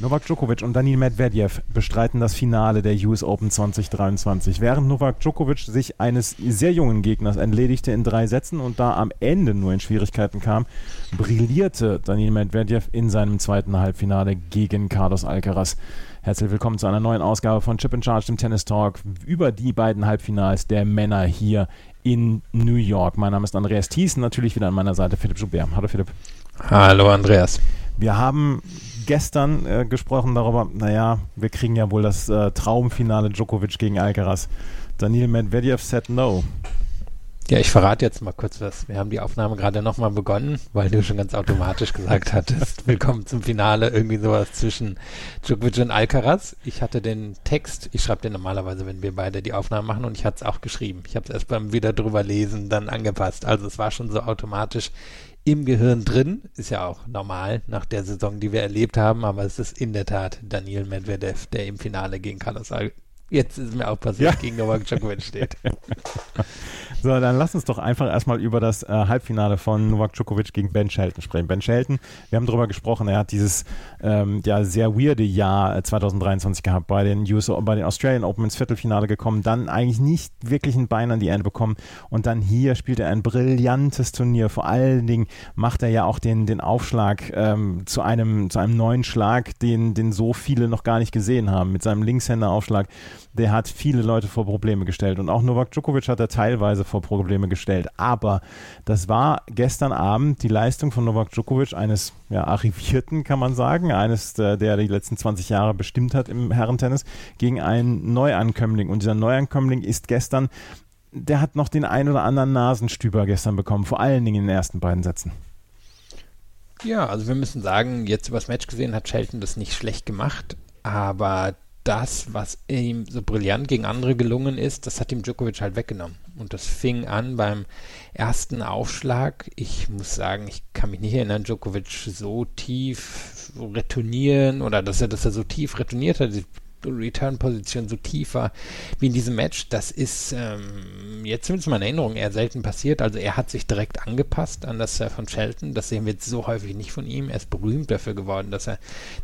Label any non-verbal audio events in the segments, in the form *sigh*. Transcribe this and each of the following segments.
Novak Djokovic und Daniil Medvedev bestreiten das Finale der US Open 2023. Während Novak Djokovic sich eines sehr jungen Gegners entledigte in drei Sätzen und da am Ende nur in Schwierigkeiten kam, brillierte Daniil Medvedev in seinem zweiten Halbfinale gegen Carlos Alcaraz. Herzlich willkommen zu einer neuen Ausgabe von Chip and Charge, dem Tennis Talk, über die beiden Halbfinals der Männer hier in New York. Mein Name ist Andreas Thies, natürlich wieder an meiner Seite Philipp Joubert. Hallo Philipp. Hallo Andreas. Wir haben gestern äh, gesprochen darüber, naja, wir kriegen ja wohl das äh, Traumfinale Djokovic gegen Alcaraz. Daniel Medvedev said no. Ja, ich verrate jetzt mal kurz was. Wir haben die Aufnahme gerade nochmal begonnen, weil du schon ganz automatisch gesagt hattest, *laughs* willkommen zum Finale, irgendwie sowas zwischen Djokovic und Alcaraz. Ich hatte den Text, ich schreibe den normalerweise, wenn wir beide die Aufnahme machen und ich hatte es auch geschrieben. Ich habe es erst beim wieder drüber lesen dann angepasst. Also es war schon so automatisch im Gehirn drin. Ist ja auch normal nach der Saison, die wir erlebt haben, aber es ist in der Tat Daniel Medvedev, der im Finale gegen Carlos Jetzt ist mir auch passiert, ja. gegen Novak Djokovic steht. *laughs* so, dann lass uns doch einfach erstmal über das äh, Halbfinale von Novak Djokovic gegen Ben Shelton sprechen. Ben Shelton, wir haben darüber gesprochen, er hat dieses ähm, ja, sehr weirde Jahr 2023 äh, gehabt, bei den, US, bei den Australian Open ins Viertelfinale gekommen, dann eigentlich nicht wirklich ein Bein an die Ende bekommen und dann hier spielt er ein brillantes Turnier. Vor allen Dingen macht er ja auch den, den Aufschlag ähm, zu, einem, zu einem neuen Schlag, den, den so viele noch gar nicht gesehen haben, mit seinem Linkshänder-Aufschlag der hat viele Leute vor Probleme gestellt. Und auch Novak Djokovic hat er teilweise vor Probleme gestellt. Aber das war gestern Abend die Leistung von Novak Djokovic, eines ja, Arrivierten, kann man sagen, eines, der, der die letzten 20 Jahre bestimmt hat im Herrentennis, gegen einen Neuankömmling. Und dieser Neuankömmling ist gestern, der hat noch den ein oder anderen Nasenstüber gestern bekommen, vor allen Dingen in den ersten beiden Sätzen. Ja, also wir müssen sagen, jetzt übers Match gesehen hat Shelton das nicht schlecht gemacht, aber das, was ihm so brillant gegen andere gelungen ist, das hat ihm Djokovic halt weggenommen. Und das fing an beim ersten Aufschlag. Ich muss sagen, ich kann mich nicht erinnern, Djokovic so tief retournieren oder dass er, dass er so tief retourniert hat. Return-Position so tief war wie in diesem Match. Das ist ähm, jetzt zumindest in Erinnerung eher selten passiert. Also er hat sich direkt angepasst an das äh, von Shelton. Das sehen wir jetzt so häufig nicht von ihm. Er ist berühmt dafür geworden, dass er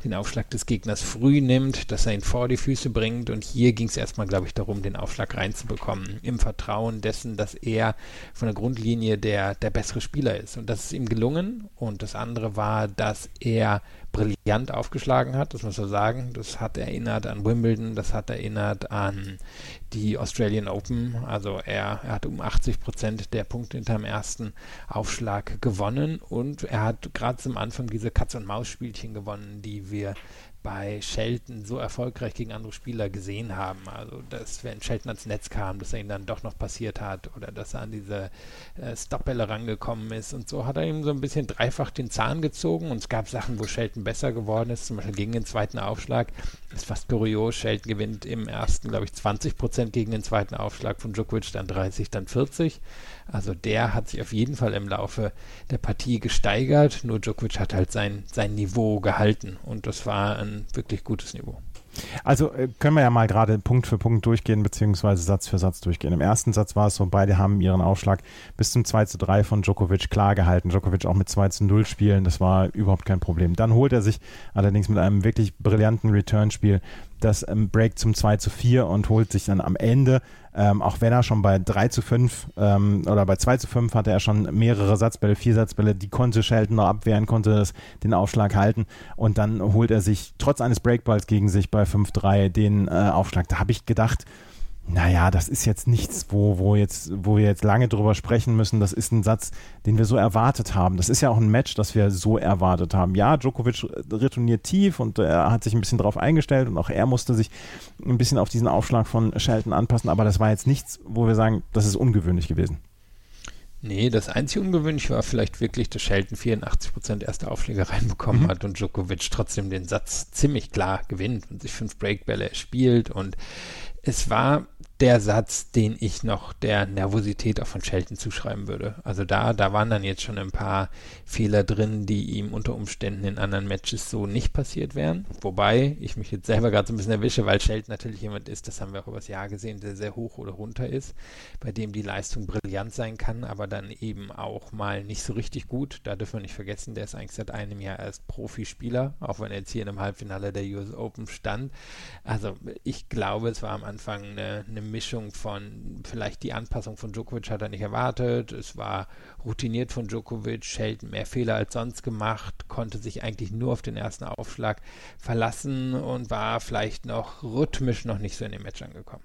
den Aufschlag des Gegners früh nimmt, dass er ihn vor die Füße bringt. Und hier ging es erstmal, glaube ich, darum, den Aufschlag reinzubekommen. Im Vertrauen dessen, dass er von der Grundlinie der, der bessere Spieler ist. Und das ist ihm gelungen. Und das andere war, dass er brillant aufgeschlagen hat, das muss man sagen. Das hat erinnert an Wimbledon, das hat erinnert an die Australian Open. Also er, er hat um 80 Prozent der Punkte hinterm ersten Aufschlag gewonnen und er hat gerade zum Anfang diese Katz-und-Maus-Spielchen gewonnen, die wir bei Shelton so erfolgreich gegen andere Spieler gesehen haben. Also, dass wenn Shelton ans Netz kam, dass er ihn dann doch noch passiert hat oder dass er an diese äh, Stopbälle rangekommen ist. Und so hat er ihm so ein bisschen dreifach den Zahn gezogen. Und es gab Sachen, wo Shelton besser geworden ist, zum Beispiel gegen den zweiten Aufschlag. Ist fast kurios. Shelton gewinnt im ersten, glaube ich, 20 Prozent gegen den zweiten Aufschlag von Djokovic, dann 30, dann 40. Also der hat sich auf jeden Fall im Laufe der Partie gesteigert. Nur Djokovic hat halt sein, sein Niveau gehalten. Und das war ein wirklich gutes Niveau. Also äh, können wir ja mal gerade Punkt für Punkt durchgehen, beziehungsweise Satz für Satz durchgehen. Im ersten Satz war es so, beide haben ihren Aufschlag bis zum 2 zu 3 von Djokovic klar gehalten. Djokovic auch mit 2 zu 0 spielen, das war überhaupt kein Problem. Dann holt er sich allerdings mit einem wirklich brillanten Return-Spiel das ähm, Break zum 2 zu 4 und holt sich dann am Ende, ähm, auch wenn er schon bei 3 zu 5 ähm, oder bei 2 zu 5 hatte er schon mehrere Satzbälle, vier Satzbälle, die konnte Shelton noch abwehren, konnte das, den Aufschlag halten und dann holt er sich trotz eines Breakballs gegen sich bei 5-3 den äh, Aufschlag. Da habe ich gedacht, naja, das ist jetzt nichts, wo, wo, jetzt, wo wir jetzt lange drüber sprechen müssen. Das ist ein Satz, den wir so erwartet haben. Das ist ja auch ein Match, das wir so erwartet haben. Ja, Djokovic retourniert tief und er hat sich ein bisschen drauf eingestellt und auch er musste sich ein bisschen auf diesen Aufschlag von Shelton anpassen. Aber das war jetzt nichts, wo wir sagen, das ist ungewöhnlich gewesen. Nee, das einzige ungewöhnlich war vielleicht wirklich, dass Shelton 84% erste Aufschläge reinbekommen mhm. hat und Djokovic trotzdem den Satz ziemlich klar gewinnt und sich fünf Breakbälle spielt und es war der Satz, den ich noch der Nervosität auch von Shelton zuschreiben würde. Also da, da waren dann jetzt schon ein paar Fehler drin, die ihm unter Umständen in anderen Matches so nicht passiert wären. Wobei ich mich jetzt selber gerade so ein bisschen erwische, weil Shelton natürlich jemand ist, das haben wir auch übers Jahr gesehen, der sehr hoch oder runter ist, bei dem die Leistung brillant sein kann, aber dann eben auch mal nicht so richtig gut. Da dürfen wir nicht vergessen, der ist eigentlich seit einem Jahr erst Profispieler, auch wenn er jetzt hier in einem Halbfinale der US Open stand. Also ich glaube, es war am Anfang eine, eine Mischung von vielleicht die Anpassung von Djokovic hat er nicht erwartet. Es war routiniert von Djokovic, Shelton mehr Fehler als sonst gemacht, konnte sich eigentlich nur auf den ersten Aufschlag verlassen und war vielleicht noch rhythmisch noch nicht so in dem Match angekommen.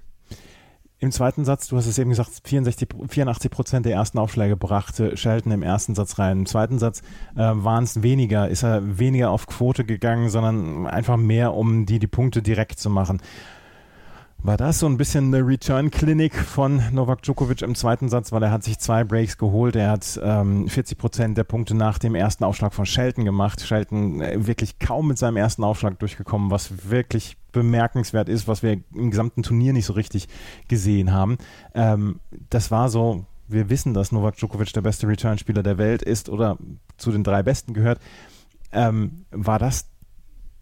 Im zweiten Satz, du hast es eben gesagt, 64, 84 Prozent der ersten Aufschläge brachte Shelton im ersten Satz rein. Im zweiten Satz äh, waren es weniger, ist er weniger auf Quote gegangen, sondern einfach mehr, um die, die Punkte direkt zu machen. War das so ein bisschen eine Return-Klinik von Novak Djokovic im zweiten Satz, weil er hat sich zwei Breaks geholt. Er hat ähm, 40 Prozent der Punkte nach dem ersten Aufschlag von Shelton gemacht. Shelton äh, wirklich kaum mit seinem ersten Aufschlag durchgekommen, was wirklich bemerkenswert ist, was wir im gesamten Turnier nicht so richtig gesehen haben. Ähm, das war so, wir wissen, dass Novak Djokovic der beste Return-Spieler der Welt ist oder zu den drei Besten gehört. Ähm, war das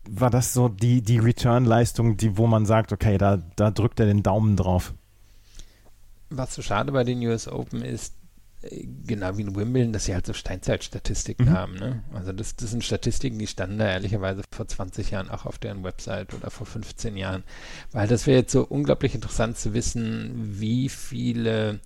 war das so die, die Return-Leistung, die, wo man sagt, okay, da, da drückt er den Daumen drauf? Was so schade bei den US Open ist, äh, genau wie in Wimbledon, dass sie halt so Steinzeitstatistiken mhm. haben. Ne? Also das, das sind Statistiken, die standen da ehrlicherweise vor 20 Jahren auch auf deren Website oder vor 15 Jahren. Weil das wäre jetzt so unglaublich interessant zu wissen, wie viele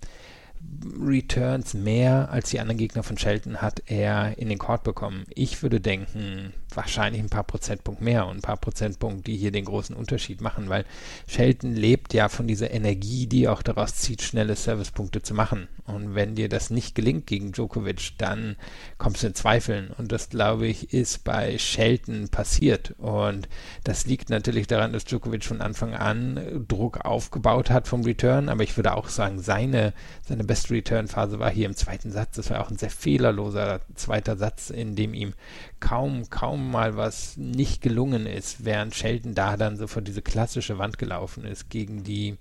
Returns mehr als die anderen Gegner von Shelton hat er in den Court bekommen. Ich würde denken, wahrscheinlich ein paar Prozentpunkt mehr und ein paar Prozentpunkt, die hier den großen Unterschied machen, weil Shelton lebt ja von dieser Energie, die auch daraus zieht, schnelle Servicepunkte zu machen. Und wenn dir das nicht gelingt gegen Djokovic, dann kommst du in Zweifeln. Und das, glaube ich, ist bei Shelton passiert. Und das liegt natürlich daran, dass Djokovic von Anfang an Druck aufgebaut hat vom Return. Aber ich würde auch sagen, seine, seine beste Return-Phase war hier im zweiten Satz. Das war auch ein sehr fehlerloser zweiter Satz, in dem ihm kaum, kaum mal was nicht gelungen ist, während Shelton da dann so vor diese klassische Wand gelaufen ist, gegen die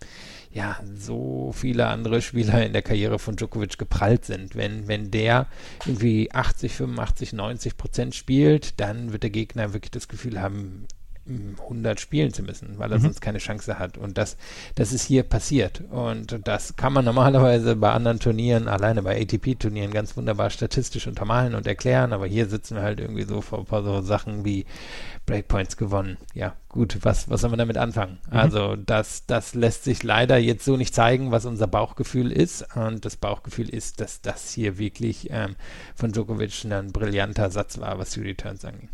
ja so viele andere Spieler in der Karriere von Djokovic geprallt sind. Wenn, wenn der irgendwie 80, 85, 90 Prozent spielt, dann wird der Gegner wirklich das Gefühl haben, 100 spielen zu müssen, weil er mhm. sonst keine Chance hat. Und das, das ist hier passiert. Und das kann man normalerweise bei anderen Turnieren, alleine bei ATP-Turnieren, ganz wunderbar statistisch untermalen und erklären. Aber hier sitzen wir halt irgendwie so vor ein paar so Sachen wie Breakpoints gewonnen. Ja, gut, was, was soll man damit anfangen? Mhm. Also, das, das lässt sich leider jetzt so nicht zeigen, was unser Bauchgefühl ist. Und das Bauchgefühl ist, dass das hier wirklich ähm, von Djokovic ein brillanter Satz war, was die Returns angeht.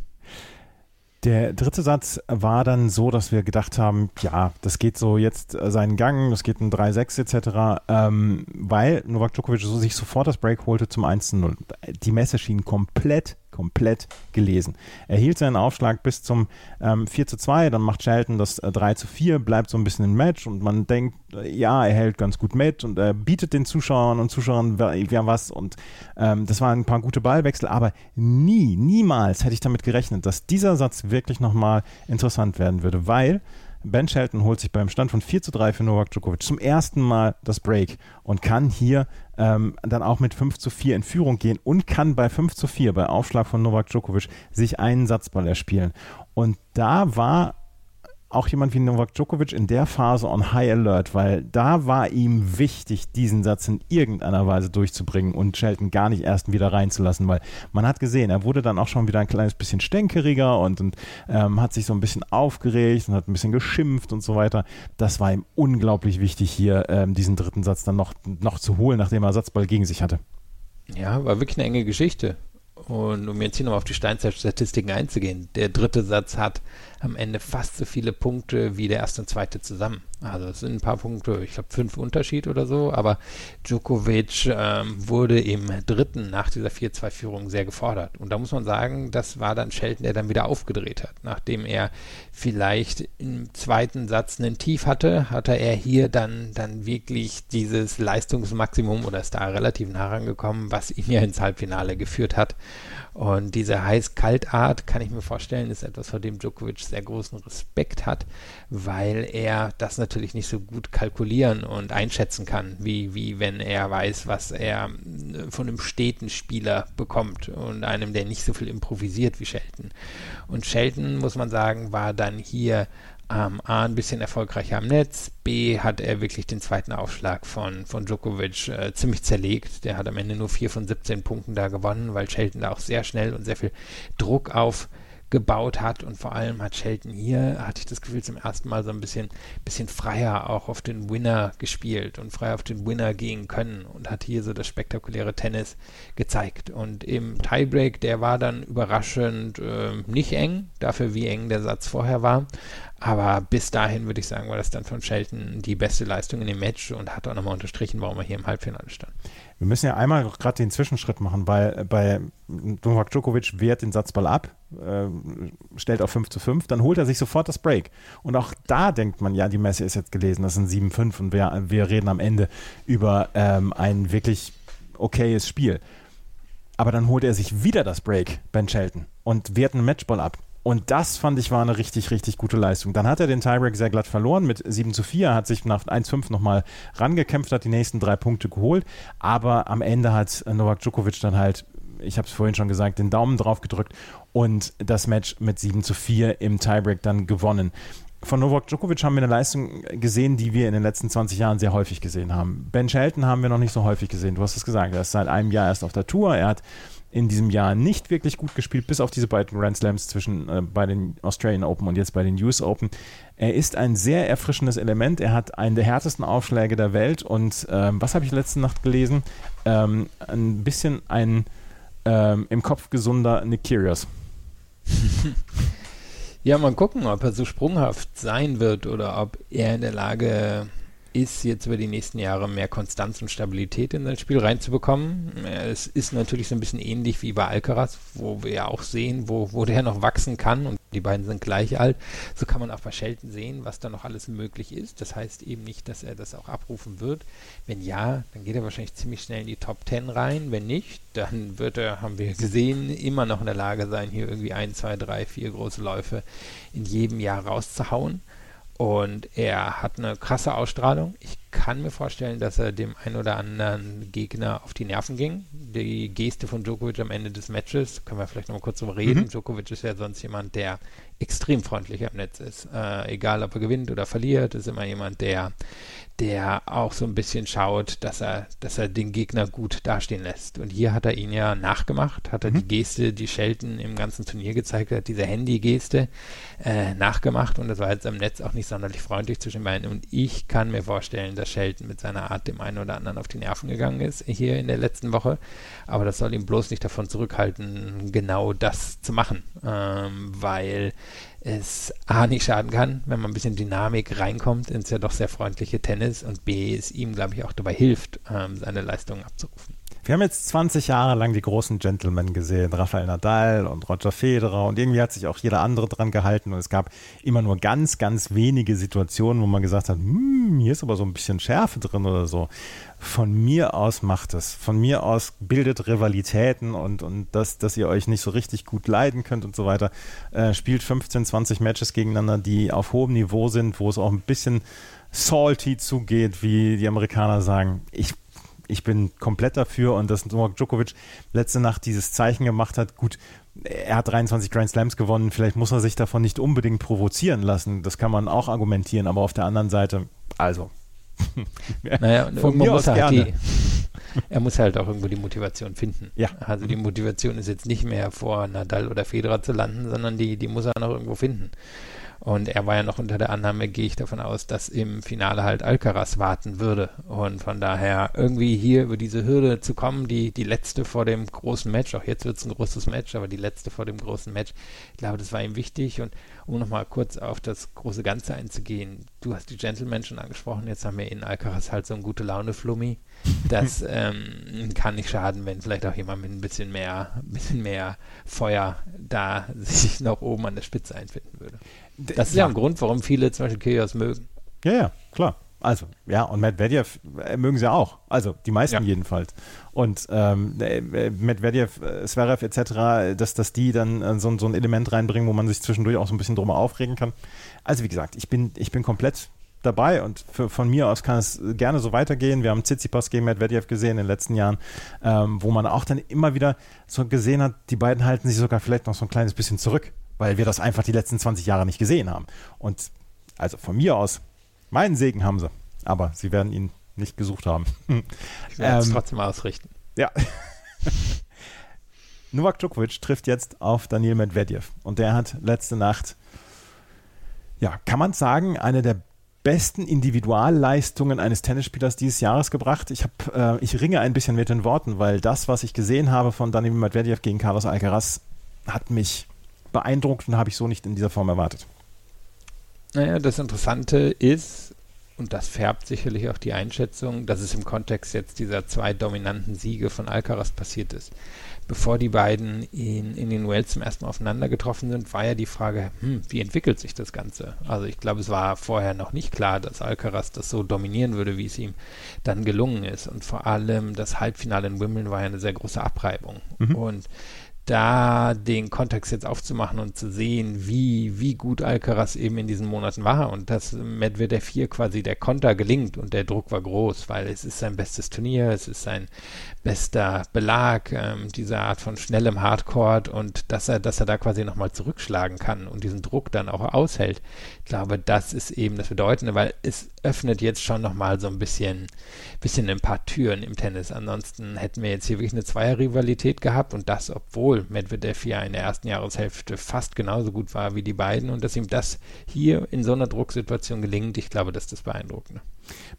Der dritte Satz war dann so, dass wir gedacht haben, ja, das geht so jetzt äh, seinen Gang, das geht ein 3-6 etc., ähm, weil Novak Djokovic so sich sofort das Break holte zum 1-0. Die Messe schien komplett komplett gelesen. Er hielt seinen Aufschlag bis zum ähm, 4 zu 2, dann macht Shelton das äh, 3 zu 4, bleibt so ein bisschen im Match und man denkt, äh, ja, er hält ganz gut mit und er bietet den Zuschauern und Zuschauern ja was und ähm, das waren ein paar gute Ballwechsel, aber nie, niemals hätte ich damit gerechnet, dass dieser Satz wirklich nochmal interessant werden würde, weil Ben Shelton holt sich beim Stand von 4 zu 3 für Novak Djokovic zum ersten Mal das Break und kann hier ähm, dann auch mit 5 zu 4 in Führung gehen und kann bei 5 zu 4 bei Aufschlag von Novak Djokovic sich einen Satzball erspielen. Und da war auch jemand wie Novak Djokovic in der Phase on High Alert, weil da war ihm wichtig, diesen Satz in irgendeiner Weise durchzubringen und Shelton gar nicht erst wieder reinzulassen, weil man hat gesehen, er wurde dann auch schon wieder ein kleines bisschen stänkeriger und, und ähm, hat sich so ein bisschen aufgeregt und hat ein bisschen geschimpft und so weiter. Das war ihm unglaublich wichtig, hier ähm, diesen dritten Satz dann noch, noch zu holen, nachdem er Satzball gegen sich hatte. Ja, war wirklich eine enge Geschichte. Und um jetzt hier nochmal auf die Steinzeit-Statistiken einzugehen, der dritte Satz hat am Ende fast so viele Punkte wie der erste und zweite zusammen. Also es sind ein paar Punkte, ich glaube fünf Unterschied oder so, aber Djokovic ähm, wurde im dritten nach dieser 4-2-Führung sehr gefordert. Und da muss man sagen, das war dann Shelton, der dann wieder aufgedreht hat. Nachdem er vielleicht im zweiten Satz einen Tief hatte, hatte er hier dann, dann wirklich dieses Leistungsmaximum oder ist da relativ nah rangekommen, was ihn ja ins Halbfinale geführt hat. Und diese heiß-kalt-Art, kann ich mir vorstellen, ist etwas, vor dem Djokovic sehr großen Respekt hat, weil er das natürlich nicht so gut kalkulieren und einschätzen kann, wie, wie wenn er weiß, was er von einem steten Spieler bekommt und einem, der nicht so viel improvisiert wie Shelton. Und Shelton, muss man sagen, war dann hier ähm, A, ein bisschen erfolgreicher am Netz, B, hat er wirklich den zweiten Aufschlag von, von Djokovic äh, ziemlich zerlegt. Der hat am Ende nur 4 von 17 Punkten da gewonnen, weil Shelton da auch sehr schnell und sehr viel Druck auf gebaut hat und vor allem hat Shelton hier, hatte ich das Gefühl, zum ersten Mal so ein bisschen, bisschen freier auch auf den Winner gespielt und frei auf den Winner gehen können und hat hier so das spektakuläre Tennis gezeigt. Und im Tiebreak, der war dann überraschend äh, nicht eng, dafür wie eng der Satz vorher war. Aber bis dahin würde ich sagen, war das dann von Shelton die beste Leistung in dem Match und hat auch nochmal unterstrichen, warum er hier im Halbfinale stand. Wir müssen ja einmal gerade den Zwischenschritt machen, weil bei Novak Djokovic wehrt den Satzball ab, äh, stellt auf 5 zu 5, dann holt er sich sofort das Break. Und auch da denkt man, ja, die Messe ist jetzt gelesen, das sind 7-5 und wir, wir reden am Ende über ähm, ein wirklich okayes Spiel. Aber dann holt er sich wieder das Break, Ben Shelton, und wehrt einen Matchball ab. Und das fand ich war eine richtig, richtig gute Leistung. Dann hat er den Tiebreak sehr glatt verloren mit 7 zu 4, hat sich nach 1-5 nochmal rangekämpft, hat die nächsten drei Punkte geholt. Aber am Ende hat Novak Djokovic dann halt, ich habe es vorhin schon gesagt, den Daumen drauf gedrückt und das Match mit 7 zu 4 im Tiebreak dann gewonnen von Novak Djokovic haben wir eine Leistung gesehen, die wir in den letzten 20 Jahren sehr häufig gesehen haben. Ben Shelton haben wir noch nicht so häufig gesehen. Du hast es gesagt, er ist seit einem Jahr erst auf der Tour. Er hat in diesem Jahr nicht wirklich gut gespielt, bis auf diese beiden Grand Slams zwischen äh, bei den Australian Open und jetzt bei den US Open. Er ist ein sehr erfrischendes Element. Er hat einen der härtesten Aufschläge der Welt und ähm, was habe ich letzte Nacht gelesen? Ähm, ein bisschen ein ähm, im Kopf gesunder Nick Kyrgios. *laughs* ja, mal gucken, ob er so sprunghaft sein wird oder ob er in der Lage ist, jetzt über die nächsten Jahre mehr Konstanz und Stabilität in sein Spiel reinzubekommen. Es ist natürlich so ein bisschen ähnlich wie bei Alcaraz, wo wir ja auch sehen, wo, wo der noch wachsen kann und die beiden sind gleich alt. So kann man auch bei Shelton sehen, was da noch alles möglich ist. Das heißt eben nicht, dass er das auch abrufen wird. Wenn ja, dann geht er wahrscheinlich ziemlich schnell in die Top 10 rein. Wenn nicht, dann wird er, haben wir gesehen, immer noch in der Lage sein, hier irgendwie ein, zwei, drei, vier große Läufe in jedem Jahr rauszuhauen. Und er hat eine krasse Ausstrahlung. Ich kann mir vorstellen, dass er dem einen oder anderen Gegner auf die Nerven ging. Die Geste von Djokovic am Ende des Matches, können wir vielleicht noch mal kurz drüber reden. Mhm. Djokovic ist ja sonst jemand, der extrem freundlich am Netz ist. Äh, egal, ob er gewinnt oder verliert, ist immer jemand, der, der auch so ein bisschen schaut, dass er, dass er den Gegner gut dastehen lässt. Und hier hat er ihn ja nachgemacht, hat er mhm. die Geste, die Shelton im ganzen Turnier gezeigt hat, diese Handy-Geste äh, nachgemacht. Und das war jetzt am Netz auch nicht sonderlich freundlich zwischen beiden. Und ich kann mir vorstellen, dass Shelton mit seiner Art dem einen oder anderen auf die Nerven gegangen ist hier in der letzten Woche. Aber das soll ihn bloß nicht davon zurückhalten, genau das zu machen. Ähm, weil es A nicht schaden kann, wenn man ein bisschen Dynamik reinkommt ins ja doch sehr freundliche Tennis und B es ihm, glaube ich, auch dabei hilft, ähm, seine Leistungen abzurufen. Wir haben jetzt 20 Jahre lang die großen Gentlemen gesehen, Rafael Nadal und Roger Federer und irgendwie hat sich auch jeder andere dran gehalten und es gab immer nur ganz, ganz wenige Situationen, wo man gesagt hat, hm, hier ist aber so ein bisschen Schärfe drin oder so. Von mir aus macht es. Von mir aus bildet Rivalitäten und, und das, dass ihr euch nicht so richtig gut leiden könnt und so weiter. Äh, spielt 15, 20 Matches gegeneinander, die auf hohem Niveau sind, wo es auch ein bisschen salty zugeht, wie die Amerikaner sagen. Ich ich bin komplett dafür und dass Novak Djokovic letzte Nacht dieses Zeichen gemacht hat, gut, er hat 23 Grand Slams gewonnen, vielleicht muss er sich davon nicht unbedingt provozieren lassen, das kann man auch argumentieren, aber auf der anderen Seite, also. *laughs* Naja, von mir aus gerne. Die, er muss halt auch irgendwo die Motivation finden. Ja. Also die Motivation ist jetzt nicht mehr vor Nadal oder Federer zu landen, sondern die, die muss er noch irgendwo finden. Und er war ja noch unter der Annahme, gehe ich davon aus, dass im Finale halt Alcaraz warten würde. Und von daher irgendwie hier über diese Hürde zu kommen, die, die letzte vor dem großen Match, auch jetzt wird es ein großes Match, aber die letzte vor dem großen Match, ich glaube, das war ihm wichtig. Und um nochmal kurz auf das große Ganze einzugehen, du hast die Gentlemen schon angesprochen, jetzt haben wir in Alcaraz halt so ein gute Laune-Flummi. Das *laughs* ähm, kann nicht schaden, wenn vielleicht auch jemand mit ein bisschen mehr, ein bisschen mehr Feuer da *laughs* sich noch oben an der Spitze einfinden würde. Das ist ja, ja ein Grund, warum viele zum Beispiel Kyrgios mögen. Ja, ja, klar. Also, ja, und Medvedev äh, mögen sie auch. Also, die meisten ja. jedenfalls. Und ähm, äh, Medvedev, äh, Zverev etc., dass, dass die dann so, so ein Element reinbringen, wo man sich zwischendurch auch so ein bisschen drüber aufregen kann. Also, wie gesagt, ich bin, ich bin komplett dabei und für, von mir aus kann es gerne so weitergehen. Wir haben Tsitsipas gegen Medvedev gesehen in den letzten Jahren, ähm, wo man auch dann immer wieder so gesehen hat, die beiden halten sich sogar vielleicht noch so ein kleines bisschen zurück, weil wir das einfach die letzten 20 Jahre nicht gesehen haben. Und also von mir aus Meinen Segen haben sie, aber sie werden ihn nicht gesucht haben. Ich werde es ähm, trotzdem ausrichten. Ja. *laughs* Novak Djokovic trifft jetzt auf Daniel Medvedev und der hat letzte Nacht, ja, kann man sagen, eine der besten Individualleistungen eines Tennisspielers dieses Jahres gebracht. Ich, hab, äh, ich ringe ein bisschen mit den Worten, weil das, was ich gesehen habe von Daniel Medvedev gegen Carlos Alcaraz, hat mich beeindruckt und habe ich so nicht in dieser Form erwartet. Naja, das Interessante ist, und das färbt sicherlich auch die Einschätzung, dass es im Kontext jetzt dieser zwei dominanten Siege von Alcaraz passiert ist. Bevor die beiden in, in den Wells zum ersten Mal aufeinander getroffen sind, war ja die Frage, hm, wie entwickelt sich das Ganze? Also ich glaube, es war vorher noch nicht klar, dass Alcaraz das so dominieren würde, wie es ihm dann gelungen ist. Und vor allem das Halbfinale in Wimbledon war ja eine sehr große Abreibung. Mhm. Und da den Kontext jetzt aufzumachen und zu sehen, wie, wie gut Alcaraz eben in diesen Monaten war und dass Medvedev hier quasi der Konter gelingt und der Druck war groß, weil es ist sein bestes Turnier, es ist sein bester Belag, ähm, diese Art von schnellem Hardcore und dass er, dass er da quasi nochmal zurückschlagen kann und diesen Druck dann auch aushält. Ich glaube, das ist eben das Bedeutende, weil es öffnet jetzt schon nochmal so ein bisschen, bisschen ein paar Türen im Tennis. Ansonsten hätten wir jetzt hier wirklich eine Zweierrivalität gehabt und das, obwohl Medvedev ja in der ersten Jahreshälfte fast genauso gut war wie die beiden und dass ihm das hier in so einer Drucksituation gelingt, ich glaube, das ist das Beeindruckende.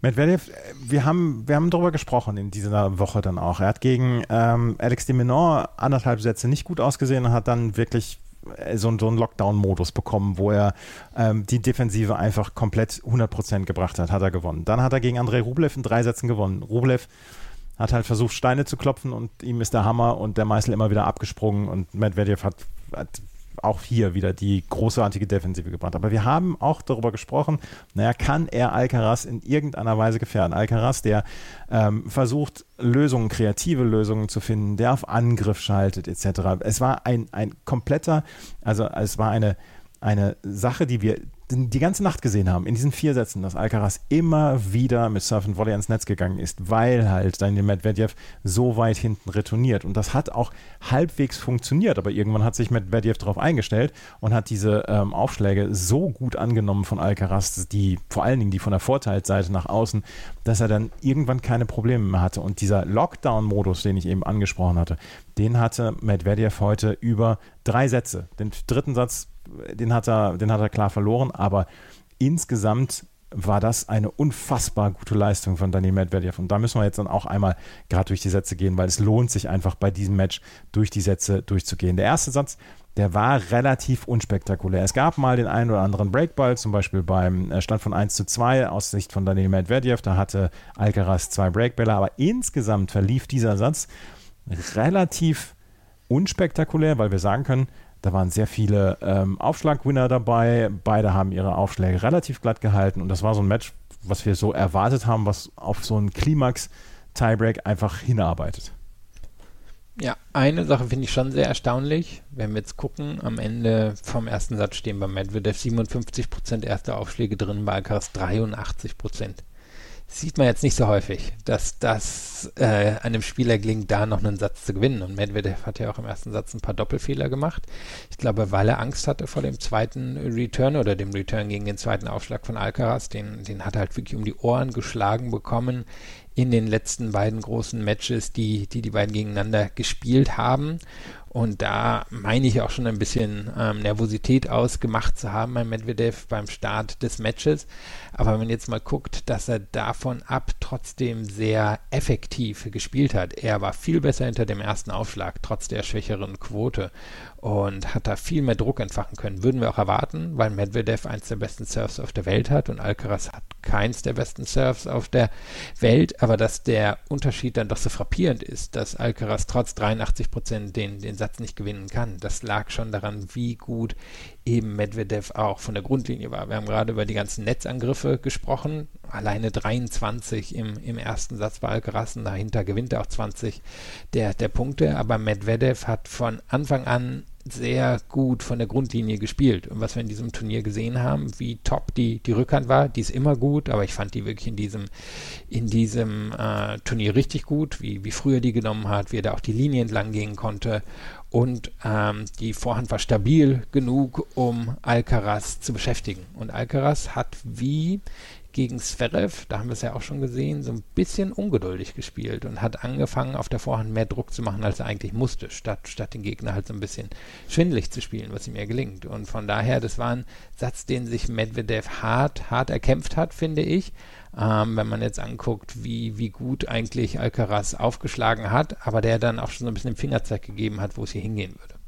Medvedev, wir haben, wir haben darüber gesprochen in dieser Woche dann auch. Er hat gegen ähm, Alex de Menor anderthalb Sätze nicht gut ausgesehen und hat dann wirklich äh, so, so einen Lockdown-Modus bekommen, wo er ähm, die Defensive einfach komplett 100% gebracht hat, hat er gewonnen. Dann hat er gegen Andrei Rublev in drei Sätzen gewonnen. Rublev hat halt versucht, Steine zu klopfen und ihm ist der Hammer und der Meißel immer wieder abgesprungen und Medvedev hat, hat auch hier wieder die großartige Defensive gebracht. Aber wir haben auch darüber gesprochen, naja, kann er Alcaraz in irgendeiner Weise gefährden? Alcaraz, der ähm, versucht, Lösungen, kreative Lösungen zu finden, der auf Angriff schaltet, etc. Es war ein, ein kompletter, also es war eine, eine Sache, die wir die ganze Nacht gesehen haben, in diesen vier Sätzen, dass Alcaraz immer wieder mit Surf and Volley ins Netz gegangen ist, weil halt Daniel Medvedev so weit hinten retourniert. Und das hat auch halbwegs funktioniert, aber irgendwann hat sich Medvedev darauf eingestellt und hat diese ähm, Aufschläge so gut angenommen von Alcaraz, die vor allen Dingen die von der Vorteilsseite nach außen, dass er dann irgendwann keine Probleme mehr hatte. Und dieser Lockdown-Modus, den ich eben angesprochen hatte, den hatte Medvedev heute über drei Sätze. Den dritten Satz den hat er, den hat er klar verloren, aber insgesamt war das eine unfassbar gute Leistung von Daniel Medvedev. Und da müssen wir jetzt dann auch einmal gerade durch die Sätze gehen, weil es lohnt sich einfach bei diesem Match durch die Sätze durchzugehen. Der erste Satz, der war relativ unspektakulär. Es gab mal den einen oder anderen Breakball, zum Beispiel beim äh, Stand von 1 zu 2 aus Sicht von Daniel Medvedev. Da hatte Alcaraz zwei Breakbälle, aber insgesamt verlief dieser Satz relativ unspektakulär, weil wir sagen können, da waren sehr viele ähm, Aufschlagwinner dabei. Beide haben ihre Aufschläge relativ glatt gehalten. Und das war so ein Match, was wir so erwartet haben, was auf so einen Klimax-Tiebreak einfach hinarbeitet. Ja, eine Sache finde ich schon sehr erstaunlich. Wenn wir jetzt gucken, am Ende vom ersten Satz stehen bei Medvedev 57% erste Aufschläge drin, bei Alcaraz 83% sieht man jetzt nicht so häufig, dass das äh, einem Spieler gelingt, da noch einen Satz zu gewinnen. Und Medvedev hat ja auch im ersten Satz ein paar Doppelfehler gemacht. Ich glaube, weil er Angst hatte vor dem zweiten Return oder dem Return gegen den zweiten Aufschlag von Alcaraz. Den, den hat er halt wirklich um die Ohren geschlagen bekommen in den letzten beiden großen Matches, die die, die beiden gegeneinander gespielt haben. Und da meine ich auch schon ein bisschen ähm, Nervosität ausgemacht zu haben bei Medvedev beim Start des Matches. Aber wenn man jetzt mal guckt, dass er davon ab trotzdem sehr effektiv gespielt hat. Er war viel besser hinter dem ersten Aufschlag, trotz der schwächeren Quote. Und hat da viel mehr Druck entfachen können. Würden wir auch erwarten, weil Medvedev eins der besten Surfs auf der Welt hat und Alcaraz hat keins der besten Surfs auf der Welt, aber dass der Unterschied dann doch so frappierend ist, dass Alcaraz trotz 83 Prozent den, den Satz nicht gewinnen kann, das lag schon daran, wie gut eben Medvedev auch von der Grundlinie war. Wir haben gerade über die ganzen Netzangriffe gesprochen, alleine 23 im, im ersten Satz bei Alcaraz, dahinter gewinnt er auch 20 der, der Punkte, aber Medvedev hat von Anfang an sehr gut von der Grundlinie gespielt. Und was wir in diesem Turnier gesehen haben, wie top die, die Rückhand war, die ist immer gut, aber ich fand die wirklich in diesem, in diesem äh, Turnier richtig gut, wie, wie früher die genommen hat, wie er da auch die Linie entlang gehen konnte. Und ähm, die Vorhand war stabil genug, um Alcaraz zu beschäftigen. Und Alcaraz hat wie gegen Zverev, da haben wir es ja auch schon gesehen, so ein bisschen ungeduldig gespielt und hat angefangen, auf der Vorhand mehr Druck zu machen, als er eigentlich musste, statt, statt den Gegner halt so ein bisschen schwindelig zu spielen, was ihm ja gelingt. Und von daher, das war ein Satz, den sich Medvedev hart, hart erkämpft hat, finde ich. Ähm, wenn man jetzt anguckt, wie, wie gut eigentlich Alcaraz aufgeschlagen hat, aber der dann auch schon so ein bisschen den Fingerzeig gegeben hat, wo es hier hingehen würde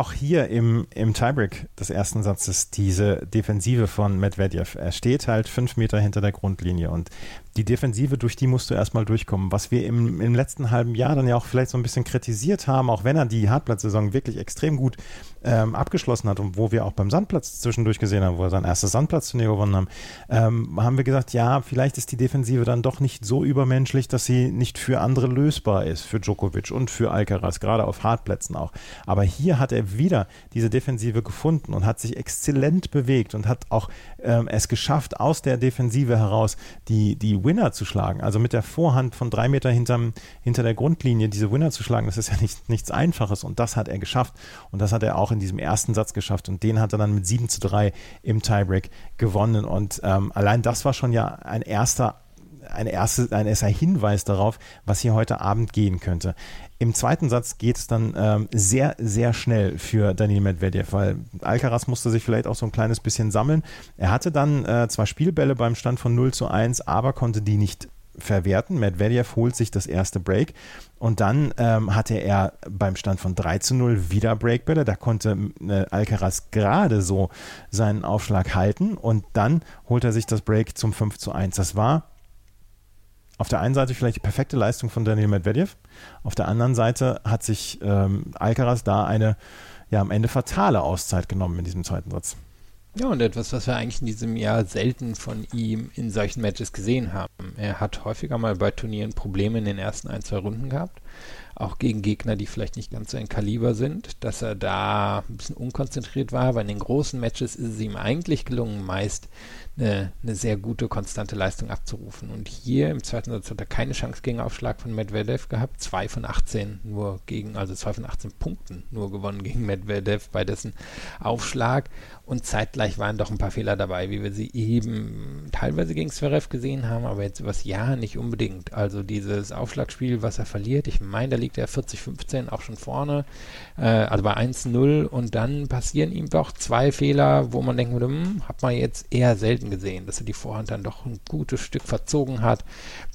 auch hier im, im Tiebreak des ersten Satzes diese Defensive von Medvedev. Er steht halt fünf Meter hinter der Grundlinie und die Defensive, durch die musst du erstmal durchkommen. Was wir im, im letzten halben Jahr dann ja auch vielleicht so ein bisschen kritisiert haben, auch wenn er die Hartplatzsaison wirklich extrem gut ähm, abgeschlossen hat und wo wir auch beim Sandplatz zwischendurch gesehen haben, wo er sein erstes Sandplatzturnier gewonnen haben, ähm, haben wir gesagt, ja, vielleicht ist die Defensive dann doch nicht so übermenschlich, dass sie nicht für andere lösbar ist, für Djokovic und für Alcaraz, gerade auf Hartplätzen auch. Aber hier hat er wieder diese Defensive gefunden und hat sich exzellent bewegt und hat auch ähm, es geschafft, aus der Defensive heraus die, die Winner zu schlagen. Also mit der Vorhand von drei Meter hinterm, hinter der Grundlinie diese Winner zu schlagen, das ist ja nicht, nichts Einfaches und das hat er geschafft. Und das hat er auch in diesem ersten Satz geschafft und den hat er dann mit 7 zu 3 im Tiebreak gewonnen. Und ähm, allein das war schon ja ein erster ein, erste, ein erster Hinweis darauf, was hier heute Abend gehen könnte. Im zweiten Satz geht es dann ähm, sehr, sehr schnell für Daniel Medvedev, weil Alcaraz musste sich vielleicht auch so ein kleines bisschen sammeln. Er hatte dann äh, zwar Spielbälle beim Stand von 0 zu 1, aber konnte die nicht verwerten. Medvedev holt sich das erste Break und dann ähm, hatte er beim Stand von 3 zu 0 wieder Breakbälle. Da konnte äh, Alcaraz gerade so seinen Aufschlag halten und dann holt er sich das Break zum 5 zu 1. Das war auf der einen Seite vielleicht die perfekte Leistung von Daniel Medvedev, auf der anderen Seite hat sich ähm, Alcaraz da eine ja am Ende fatale Auszeit genommen in diesem zweiten Satz. Ja, und etwas, was wir eigentlich in diesem Jahr selten von ihm in solchen Matches gesehen haben. Er hat häufiger mal bei Turnieren Probleme in den ersten ein, zwei Runden gehabt, auch gegen Gegner, die vielleicht nicht ganz so ein Kaliber sind, dass er da ein bisschen unkonzentriert war, weil in den großen Matches ist es ihm eigentlich gelungen, meist eine, eine, sehr gute, konstante Leistung abzurufen. Und hier im zweiten Satz hat er keine Chance gegen Aufschlag von Medvedev gehabt. Zwei von 18 nur gegen, also zwei von 18 Punkten nur gewonnen gegen Medvedev bei dessen Aufschlag. Und zeitgleich waren doch ein paar Fehler dabei, wie wir sie eben teilweise gegen Zverev gesehen haben, aber jetzt übers Jahr nicht unbedingt. Also dieses Aufschlagspiel, was er verliert, ich meine, da liegt er 40-15 auch schon vorne, äh, also bei 1-0 und dann passieren ihm doch zwei Fehler, wo man denken würde, hm, hat man jetzt eher selten gesehen, dass er die Vorhand dann doch ein gutes Stück verzogen hat,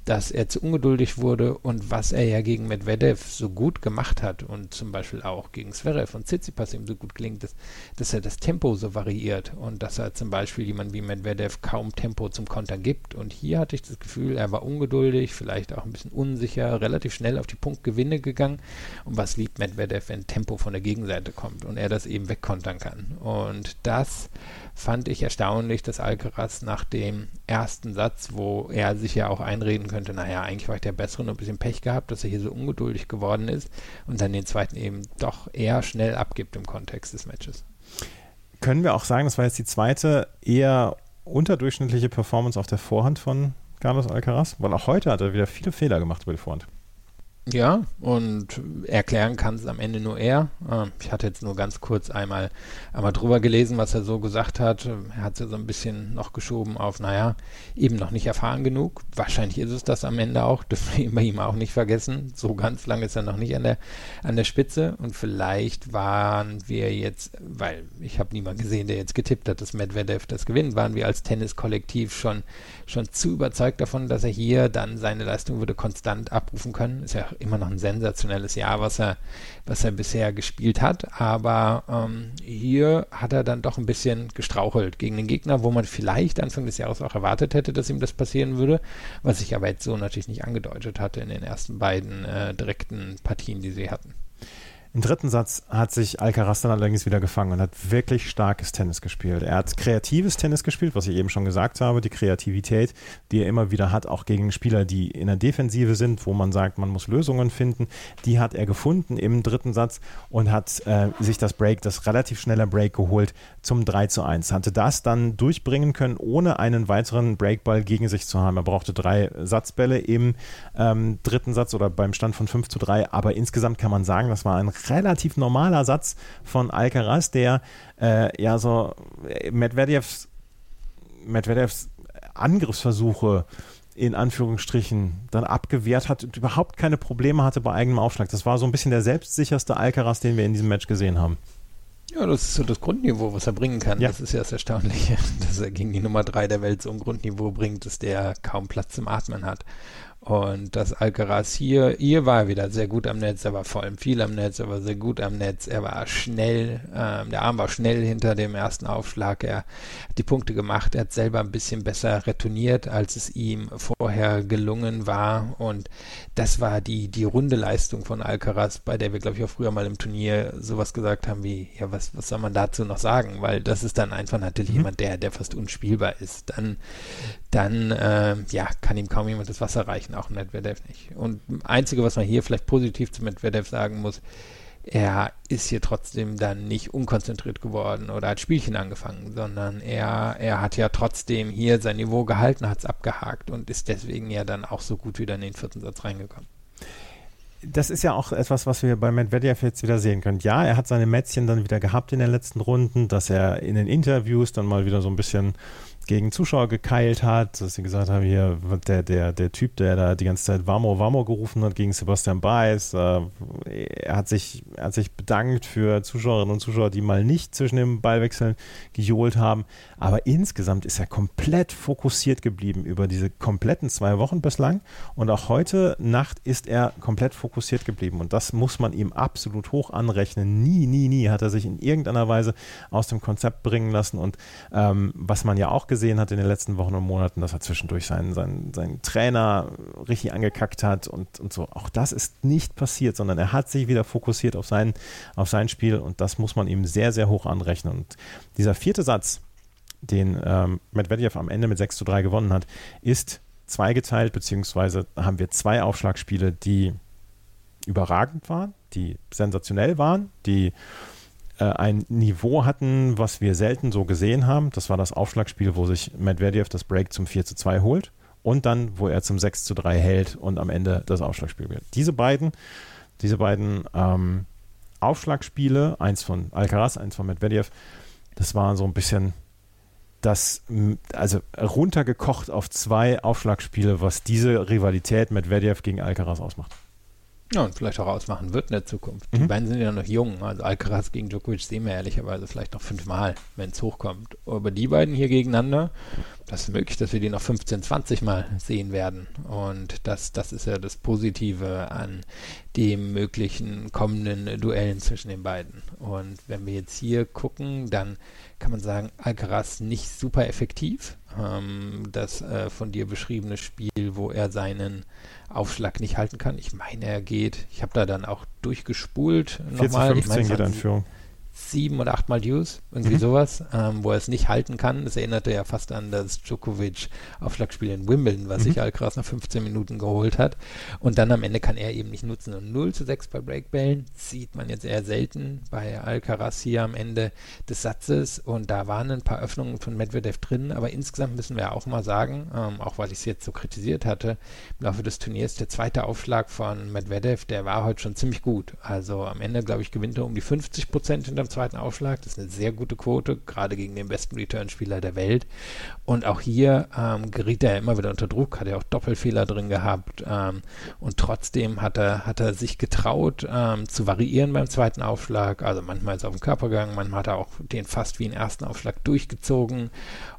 dass er zu ungeduldig wurde und was er ja gegen Medvedev so gut gemacht hat und zum Beispiel auch gegen Zverev und Tsitsipas ihm so gut gelingt, dass, dass er das Tempo so variiert und dass er zum Beispiel jemand wie Medvedev kaum Tempo zum Kontern gibt. Und hier hatte ich das Gefühl, er war ungeduldig, vielleicht auch ein bisschen unsicher, relativ schnell auf die Punktgewinne gegangen. Und was liebt Medvedev, wenn Tempo von der Gegenseite kommt und er das eben wegkontern kann. Und das fand ich erstaunlich, dass Alcaraz nach dem ersten Satz, wo er sich ja auch einreden könnte, naja, eigentlich war ich der Bessere und ein bisschen Pech gehabt, dass er hier so ungeduldig geworden ist und dann den zweiten eben doch eher schnell abgibt im Kontext des Matches. Können wir auch sagen, das war jetzt die zweite eher unterdurchschnittliche Performance auf der Vorhand von Carlos Alcaraz? Weil auch heute hat er wieder viele Fehler gemacht über die Vorhand. Ja, und erklären kann es am Ende nur er. Ähm, ich hatte jetzt nur ganz kurz einmal, einmal drüber gelesen, was er so gesagt hat. Er hat es so ein bisschen noch geschoben auf, naja, eben noch nicht erfahren genug. Wahrscheinlich ist es das am Ende auch, *laughs* dürfen wir bei ihm auch nicht vergessen. So ganz lange ist er noch nicht an der, an der Spitze. Und vielleicht waren wir jetzt, weil ich habe niemanden gesehen, der jetzt getippt hat, dass Medvedev das gewinnt, waren wir als Tenniskollektiv schon, schon zu überzeugt davon, dass er hier dann seine Leistung würde konstant abrufen können. Ist ja immer noch ein sensationelles Jahr, was er, was er bisher gespielt hat. Aber ähm, hier hat er dann doch ein bisschen gestrauchelt gegen den Gegner, wo man vielleicht Anfang des Jahres auch erwartet hätte, dass ihm das passieren würde, was sich aber jetzt so natürlich nicht angedeutet hatte in den ersten beiden äh, direkten Partien, die sie hatten. Im dritten Satz hat sich Alcaraz dann allerdings wieder gefangen und hat wirklich starkes Tennis gespielt. Er hat kreatives Tennis gespielt, was ich eben schon gesagt habe, die Kreativität, die er immer wieder hat, auch gegen Spieler, die in der Defensive sind, wo man sagt, man muss Lösungen finden, die hat er gefunden im dritten Satz und hat äh, sich das Break, das relativ schnelle Break geholt zum 3 zu 1. Hatte das dann durchbringen können, ohne einen weiteren Breakball gegen sich zu haben. Er brauchte drei Satzbälle im ähm, dritten Satz oder beim Stand von 5 zu 3, aber insgesamt kann man sagen, das war ein relativ normaler Satz von Alcaraz, der äh, ja so äh, Medvedevs, Medvedevs Angriffsversuche in Anführungsstrichen dann abgewehrt hat und überhaupt keine Probleme hatte bei eigenem Aufschlag. Das war so ein bisschen der selbstsicherste Alcaraz, den wir in diesem Match gesehen haben. Ja, das ist so das Grundniveau, was er bringen kann. Ja. Das ist ja das Erstaunliche, *laughs* dass er gegen die Nummer drei der Welt so ein Grundniveau bringt, dass der kaum Platz zum Atmen hat. Und das Alcaraz hier, hier war er wieder sehr gut am Netz, er war vor allem viel am Netz, er war sehr gut am Netz, er war schnell, ähm, der Arm war schnell hinter dem ersten Aufschlag, er hat die Punkte gemacht, er hat selber ein bisschen besser retourniert, als es ihm vorher gelungen war. Und das war die, die runde Leistung von Alcaraz, bei der wir, glaube ich, auch früher mal im Turnier sowas gesagt haben wie, ja, was, was soll man dazu noch sagen, weil das ist dann einfach natürlich mhm. jemand, der, der fast unspielbar ist, dann, dann, äh, ja, kann ihm kaum jemand das Wasser reichen auch Medvedev nicht. Und Einzige, was man hier vielleicht positiv zu Medvedev sagen muss, er ist hier trotzdem dann nicht unkonzentriert geworden oder hat Spielchen angefangen, sondern er, er hat ja trotzdem hier sein Niveau gehalten, hat es abgehakt und ist deswegen ja dann auch so gut wieder in den vierten Satz reingekommen. Das ist ja auch etwas, was wir bei Medvedev jetzt wieder sehen können. Ja, er hat seine Mätzchen dann wieder gehabt in den letzten Runden, dass er in den Interviews dann mal wieder so ein bisschen gegen Zuschauer gekeilt hat, dass sie gesagt haben, hier, der, der, der Typ, der da die ganze Zeit Vamo, Vamo gerufen hat gegen Sebastian Baez, äh, er, hat sich, er hat sich bedankt für Zuschauerinnen und Zuschauer, die mal nicht zwischen den Ballwechseln gejohlt haben. Aber insgesamt ist er komplett fokussiert geblieben über diese kompletten zwei Wochen bislang. Und auch heute Nacht ist er komplett fokussiert geblieben. Und das muss man ihm absolut hoch anrechnen. Nie, nie, nie hat er sich in irgendeiner Weise aus dem Konzept bringen lassen. Und ähm, was man ja auch gesehen hat in den letzten Wochen und Monaten, dass er zwischendurch seinen, seinen, seinen Trainer richtig angekackt hat und, und so. Auch das ist nicht passiert, sondern er hat sich wieder fokussiert auf sein, auf sein Spiel und das muss man ihm sehr, sehr hoch anrechnen. Und dieser vierte Satz, den ähm, Medvedev am Ende mit 6 zu 3 gewonnen hat, ist zweigeteilt, beziehungsweise haben wir zwei Aufschlagspiele, die überragend waren, die sensationell waren, die äh, ein Niveau hatten, was wir selten so gesehen haben. Das war das Aufschlagspiel, wo sich Medvedev das Break zum 4 zu 2 holt und dann, wo er zum 6 zu 3 hält und am Ende das Aufschlagspiel wird. Diese beiden, diese beiden ähm, Aufschlagspiele, eins von Alcaraz, eins von Medvedev, das war so ein bisschen das, also runtergekocht auf zwei Aufschlagspiele, was diese Rivalität Medvedev gegen Alcaraz ausmacht. Ja, und vielleicht auch ausmachen wird in der Zukunft. Mhm. Die beiden sind ja noch jung. Also Alcaraz gegen Djokovic sehen wir ehrlicherweise vielleicht noch fünfmal, wenn es hochkommt. Aber die beiden hier gegeneinander, das ist möglich, dass wir die noch 15, 20 Mal sehen werden. Und das, das ist ja das Positive an dem möglichen kommenden Duellen zwischen den beiden. Und wenn wir jetzt hier gucken, dann kann man sagen, Alcaraz nicht super effektiv. Ähm, das äh, von dir beschriebene Spiel, wo er seinen Aufschlag nicht halten kann. Ich meine, er geht, ich habe da dann auch durchgespult. 14, nochmal. 15 ich mein, geht Einführung sieben oder achtmal Deuce, irgendwie mhm. sowas, ähm, wo er es nicht halten kann. Das erinnerte ja fast an das Djokovic-Aufschlagspiel in Wimbledon, was mhm. sich Alcaraz nach 15 Minuten geholt hat. Und dann am Ende kann er eben nicht nutzen. Und 0 zu 6 bei Breakbällen sieht man jetzt eher selten bei Alcaraz hier am Ende des Satzes. Und da waren ein paar Öffnungen von Medvedev drin. Aber insgesamt müssen wir auch mal sagen, ähm, auch weil ich es jetzt so kritisiert hatte, im Laufe des Turniers, der zweite Aufschlag von Medvedev, der war heute schon ziemlich gut. Also am Ende, glaube ich, gewinnt er um die 50 Prozent hinter beim zweiten Aufschlag. Das ist eine sehr gute Quote, gerade gegen den besten Return-Spieler der Welt. Und auch hier ähm, geriet er immer wieder unter Druck, hat er auch Doppelfehler drin gehabt. Ähm, und trotzdem hat er, hat er sich getraut, ähm, zu variieren beim zweiten Aufschlag. Also manchmal ist er auf den Körper gegangen, manchmal hat er auch den fast wie den ersten Aufschlag durchgezogen.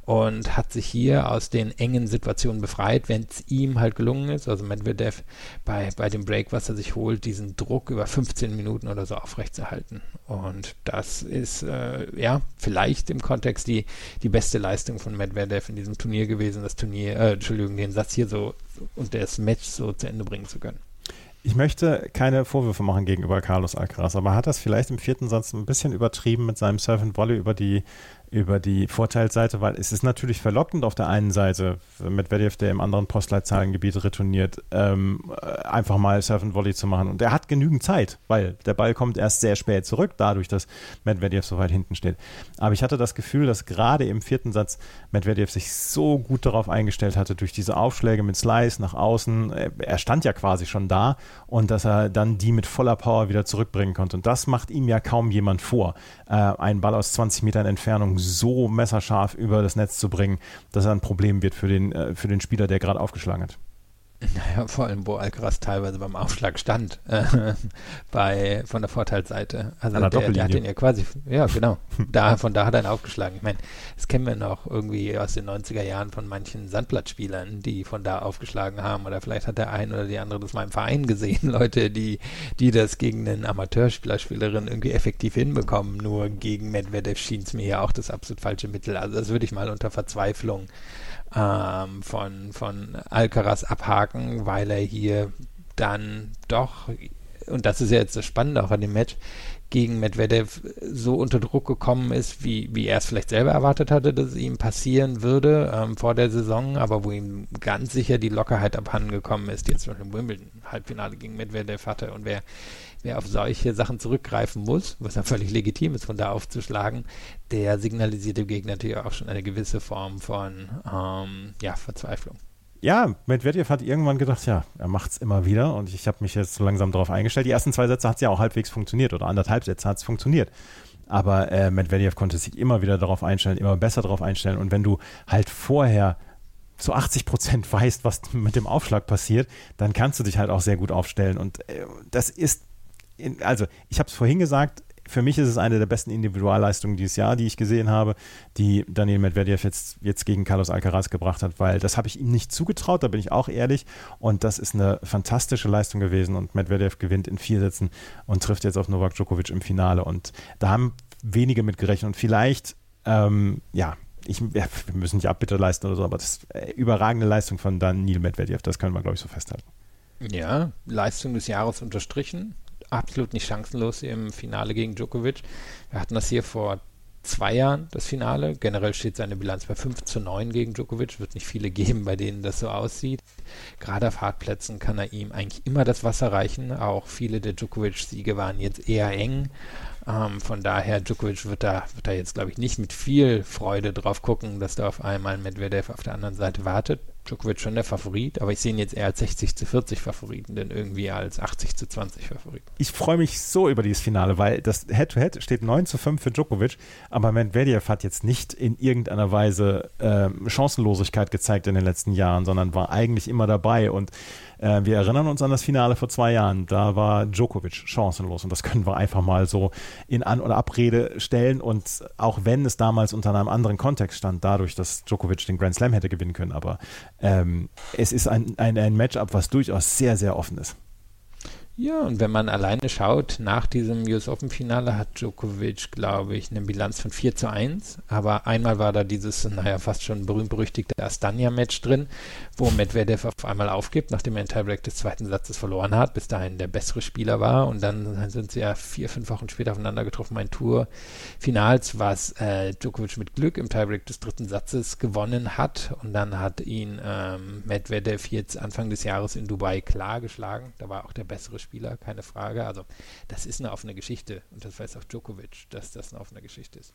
Und hat sich hier aus den engen Situationen befreit, wenn es ihm halt gelungen ist. Also Medvedev bei, bei dem Break, was er sich holt, diesen Druck über 15 Minuten oder so aufrechtzuerhalten. Und das ist äh, ja vielleicht im Kontext die, die beste Leistung von Medvedev in diesem Turnier gewesen, das Turnier, äh, Entschuldigung, den Satz hier so und das Match so zu Ende bringen zu können. Ich möchte keine Vorwürfe machen gegenüber Carlos Alcaraz, aber hat das vielleicht im vierten Satz ein bisschen übertrieben mit seinem Surf and Volley über die über die Vorteilsseite, weil es ist natürlich verlockend auf der einen Seite, Medvedev, der im anderen Postleitzahlengebiet retourniert, ähm, einfach mal Surf and Volley zu machen. Und er hat genügend Zeit, weil der Ball kommt erst sehr spät zurück, dadurch, dass Medvedev so weit hinten steht. Aber ich hatte das Gefühl, dass gerade im vierten Satz Medvedev sich so gut darauf eingestellt hatte, durch diese Aufschläge mit Slice nach außen. Er stand ja quasi schon da und dass er dann die mit voller Power wieder zurückbringen konnte. Und das macht ihm ja kaum jemand vor. Äh, ein Ball aus 20 Metern Entfernung so messerscharf über das Netz zu bringen, dass er ein Problem wird für den, äh, für den Spieler, der gerade aufgeschlagen hat. Naja, vor allem, wo Alcaraz teilweise beim Aufschlag stand, äh, bei, von der Vorteilsseite. Also der, der, hat den ja quasi, ja genau, da, von da hat er ihn aufgeschlagen. Ich meine, das kennen wir noch irgendwie aus den 90er Jahren von manchen Sandblattspielern, die von da aufgeschlagen haben. Oder vielleicht hat der ein oder die andere das mal im Verein gesehen, *laughs* Leute, die, die das gegen einen Amateurspieler, Spielerin irgendwie effektiv hinbekommen. Nur gegen Medvedev schien es mir ja auch das absolut falsche Mittel. Also das würde ich mal unter Verzweiflung ähm, von, von Alcaraz abhaken, weil er hier dann doch, und das ist ja jetzt das Spannende auch an dem Match, gegen Medvedev so unter Druck gekommen ist, wie, wie er es vielleicht selber erwartet hatte, dass es ihm passieren würde ähm, vor der Saison, aber wo ihm ganz sicher die Lockerheit abhanden gekommen ist, jetzt zum Beispiel im Wimbledon Halbfinale gegen Medvedev hatte und wer wer auf solche Sachen zurückgreifen muss, was ja völlig legitim ist, von da aufzuschlagen, der signalisiert dem Gegner natürlich auch schon eine gewisse Form von ähm, ja, Verzweiflung. Ja, Medvedev hat irgendwann gedacht, ja, er macht es immer wieder und ich habe mich jetzt so langsam darauf eingestellt. Die ersten zwei Sätze hat es ja auch halbwegs funktioniert oder anderthalb Sätze hat es funktioniert. Aber äh, Medvedev konnte sich immer wieder darauf einstellen, immer besser darauf einstellen. Und wenn du halt vorher zu 80 Prozent *laughs* weißt, was mit dem Aufschlag passiert, dann kannst du dich halt auch sehr gut aufstellen. Und äh, das ist also ich habe es vorhin gesagt, für mich ist es eine der besten Individualleistungen dieses Jahr, die ich gesehen habe, die Daniel Medvedev jetzt, jetzt gegen Carlos Alcaraz gebracht hat, weil das habe ich ihm nicht zugetraut, da bin ich auch ehrlich. Und das ist eine fantastische Leistung gewesen und Medvedev gewinnt in vier Sätzen und trifft jetzt auf Novak Djokovic im Finale. Und da haben wenige mit gerechnet. Und vielleicht, ähm, ja, ich, ja, wir müssen nicht Abbitte leisten oder so, aber das ist äh, überragende Leistung von Daniel Medvedev, das können wir, glaube ich, so festhalten. Ja, Leistung des Jahres unterstrichen absolut nicht chancenlos im Finale gegen Djokovic. Wir hatten das hier vor zwei Jahren, das Finale. Generell steht seine Bilanz bei 5 zu 9 gegen Djokovic. Wird nicht viele geben, bei denen das so aussieht. Gerade auf Hartplätzen kann er ihm eigentlich immer das Wasser reichen. Auch viele der Djokovic-Siege waren jetzt eher eng. Ähm, von daher, Djokovic wird da, wird da jetzt, glaube ich, nicht mit viel Freude drauf gucken, dass da auf einmal Medvedev auf der anderen Seite wartet. Djokovic schon der Favorit, aber ich sehe ihn jetzt eher als 60 zu 40 Favoriten, denn irgendwie als 80 zu 20 Favoriten. Ich freue mich so über dieses Finale, weil das Head-to-Head -Head steht 9 zu 5 für Djokovic, aber Medvedev hat jetzt nicht in irgendeiner Weise äh, Chancenlosigkeit gezeigt in den letzten Jahren, sondern war eigentlich immer dabei und äh, wir erinnern uns an das Finale vor zwei Jahren. Da war Djokovic chancenlos und das können wir einfach mal so in An- oder Abrede stellen. Und auch wenn es damals unter einem anderen Kontext stand, dadurch, dass Djokovic den Grand Slam hätte gewinnen können, aber ähm, es ist ein, ein, ein Matchup, was durchaus sehr, sehr offen ist. Ja, und wenn man alleine schaut, nach diesem US Open Finale hat Djokovic, glaube ich, eine Bilanz von 4 zu 1. Aber einmal war da dieses, naja, fast schon berühmt-berüchtigte Astania-Match drin, wo Medvedev auf einmal aufgibt, nachdem er den Tiebreak des zweiten Satzes verloren hat, bis dahin der bessere Spieler war. Und dann sind sie ja vier, fünf Wochen später aufeinander getroffen ein Tour-Finals, was äh, Djokovic mit Glück im Tiebreak des dritten Satzes gewonnen hat. Und dann hat ihn ähm, Medvedev jetzt Anfang des Jahres in Dubai klar geschlagen. Da war auch der bessere Spieler. Spieler, keine Frage. Also das ist eine offene Geschichte und das weiß auch Djokovic, dass das eine offene Geschichte ist.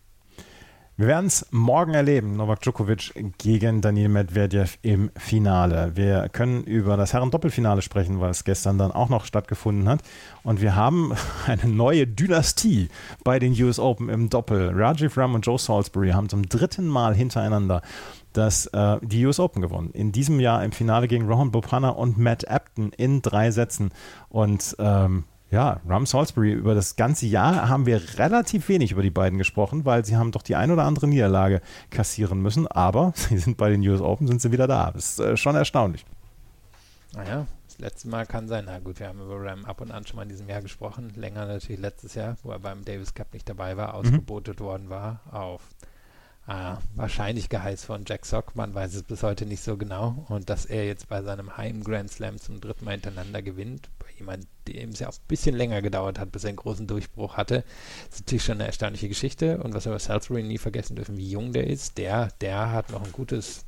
Wir werden es morgen erleben, Novak Djokovic gegen Daniel Medvedev im Finale. Wir können über das Herren-Doppelfinale sprechen, weil es gestern dann auch noch stattgefunden hat. Und wir haben *laughs* eine neue Dynastie bei den US Open im Doppel. Rajiv Ram und Joe Salisbury haben zum dritten Mal hintereinander das, äh, die US Open gewonnen. In diesem Jahr im Finale gegen Rohan Bopana und Matt Apton in drei Sätzen. Und ähm, Ja, Ram Salisbury, über das ganze Jahr haben wir relativ wenig über die beiden gesprochen, weil sie haben doch die ein oder andere Niederlage kassieren müssen, aber *laughs* sie sind bei den US Open, sind sie wieder da. Das ist äh, schon erstaunlich. Naja, das letzte Mal kann sein, na gut, wir haben über Ram ab und an schon mal in diesem Jahr gesprochen, länger natürlich letztes Jahr, wo er beim Davis Cup nicht dabei war, ausgebotet mhm. worden war auf äh, wahrscheinlich geheiß von Jack Sock, man weiß es bis heute nicht so genau und dass er jetzt bei seinem Heim Grand Slam zum dritten Mal hintereinander gewinnt, jemand, dem es ja auch ein bisschen länger gedauert hat, bis er einen großen Durchbruch hatte. Ist natürlich schon eine erstaunliche Geschichte. Und was wir bei Salisbury nie vergessen dürfen, wie jung der ist, der, der hat noch ein gutes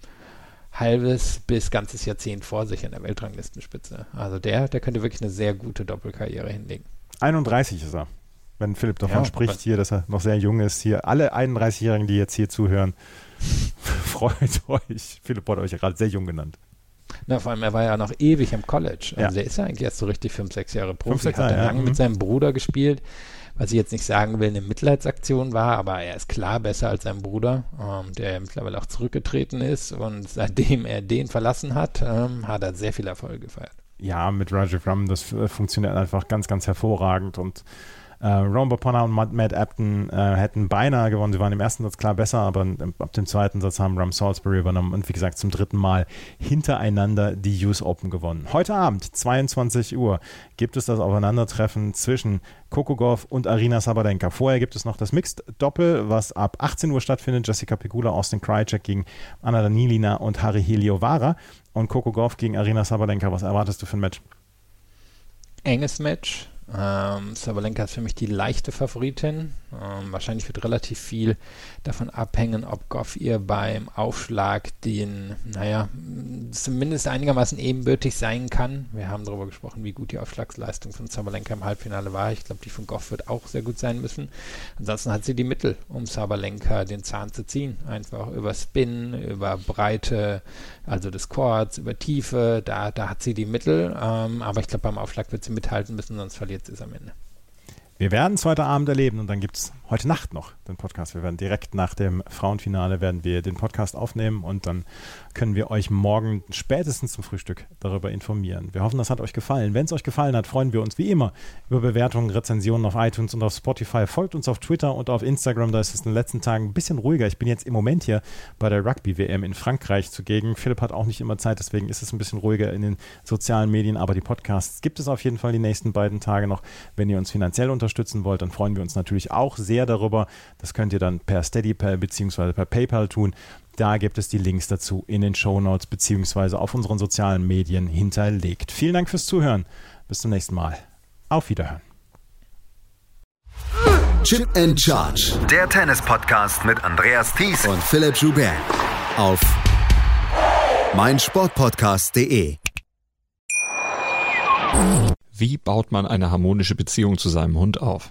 halbes bis ganzes Jahrzehnt vor sich an der Weltranglistenspitze. Also der, der könnte wirklich eine sehr gute Doppelkarriere hinlegen. 31 ist er. Wenn Philipp davon ja, spricht hier, dass er noch sehr jung ist, hier alle 31-Jährigen, die jetzt hier zuhören, *laughs* freut euch. Philipp hat euch ja gerade sehr jung genannt. Na, vor allem, er war ja noch ewig im College. Also ja. der ist ja eigentlich erst so richtig fünf, sechs Jahre Profi. Fünf, sechs Jahre, hat er lange ja. mit mhm. seinem Bruder gespielt, was ich jetzt nicht sagen will, eine Mitleidsaktion war, aber er ist klar besser als sein Bruder, ähm, der ja mittlerweile auch zurückgetreten ist und seitdem er den verlassen hat, ähm, hat er sehr viel Erfolg gefeiert. Ja, mit Rajiv Ram, das funktioniert einfach ganz, ganz hervorragend und äh, Ron Baponna und Matt Apton äh, hätten beinahe gewonnen. Sie waren im ersten Satz klar besser, aber ab dem zweiten Satz haben Ram Salisbury übernommen und wie gesagt zum dritten Mal hintereinander die US Open gewonnen. Heute Abend, 22 Uhr, gibt es das Aufeinandertreffen zwischen Coco Golf und Arina Sabalenka. Vorher gibt es noch das Mixed-Doppel, was ab 18 Uhr stattfindet. Jessica Pegula, Austin Krajcek gegen Anna Danilina und Harry Heliovara. Und Coco Golf gegen Arina Sabalenka. Was erwartest du für ein Match? Enges Match ähm, Sabalenka ist für mich die leichte Favoritin. Ähm, wahrscheinlich wird relativ viel davon abhängen, ob Goff ihr beim Aufschlag den, naja, zumindest einigermaßen ebenbürtig sein kann. Wir haben darüber gesprochen, wie gut die Aufschlagsleistung von Sabalenka im Halbfinale war. Ich glaube, die von Goff wird auch sehr gut sein müssen. Ansonsten hat sie die Mittel, um Sabalenka den Zahn zu ziehen. Einfach über Spin, über Breite, also des Chords, über Tiefe, da, da hat sie die Mittel. Ähm, aber ich glaube, beim Aufschlag wird sie mithalten müssen, sonst verliert sie es am Ende. Wir werden es heute Abend erleben und dann gibt es heute Nacht noch den Podcast. Wir werden direkt nach dem Frauenfinale werden wir den Podcast aufnehmen und dann können wir euch morgen spätestens zum Frühstück darüber informieren. Wir hoffen, das hat euch gefallen. Wenn es euch gefallen hat, freuen wir uns wie immer über Bewertungen, Rezensionen auf iTunes und auf Spotify. Folgt uns auf Twitter und auf Instagram. Da ist es in den letzten Tagen ein bisschen ruhiger. Ich bin jetzt im Moment hier bei der Rugby-WM in Frankreich zugegen. Philipp hat auch nicht immer Zeit, deswegen ist es ein bisschen ruhiger in den sozialen Medien. Aber die Podcasts gibt es auf jeden Fall die nächsten beiden Tage noch. Wenn ihr uns finanziell unterstützen wollt, dann freuen wir uns natürlich auch sehr darüber. Das könnt ihr dann per Steady bzw. per PayPal tun. Da gibt es die Links dazu in den Show Notes bzw. auf unseren sozialen Medien hinterlegt. Vielen Dank fürs Zuhören. Bis zum nächsten Mal. Auf Wiederhören. Chip and Charge. Der Tennis-Podcast mit Andreas Thies und Philipp Joubert. Auf meinsportpodcast.de. Wie baut man eine harmonische Beziehung zu seinem Hund auf?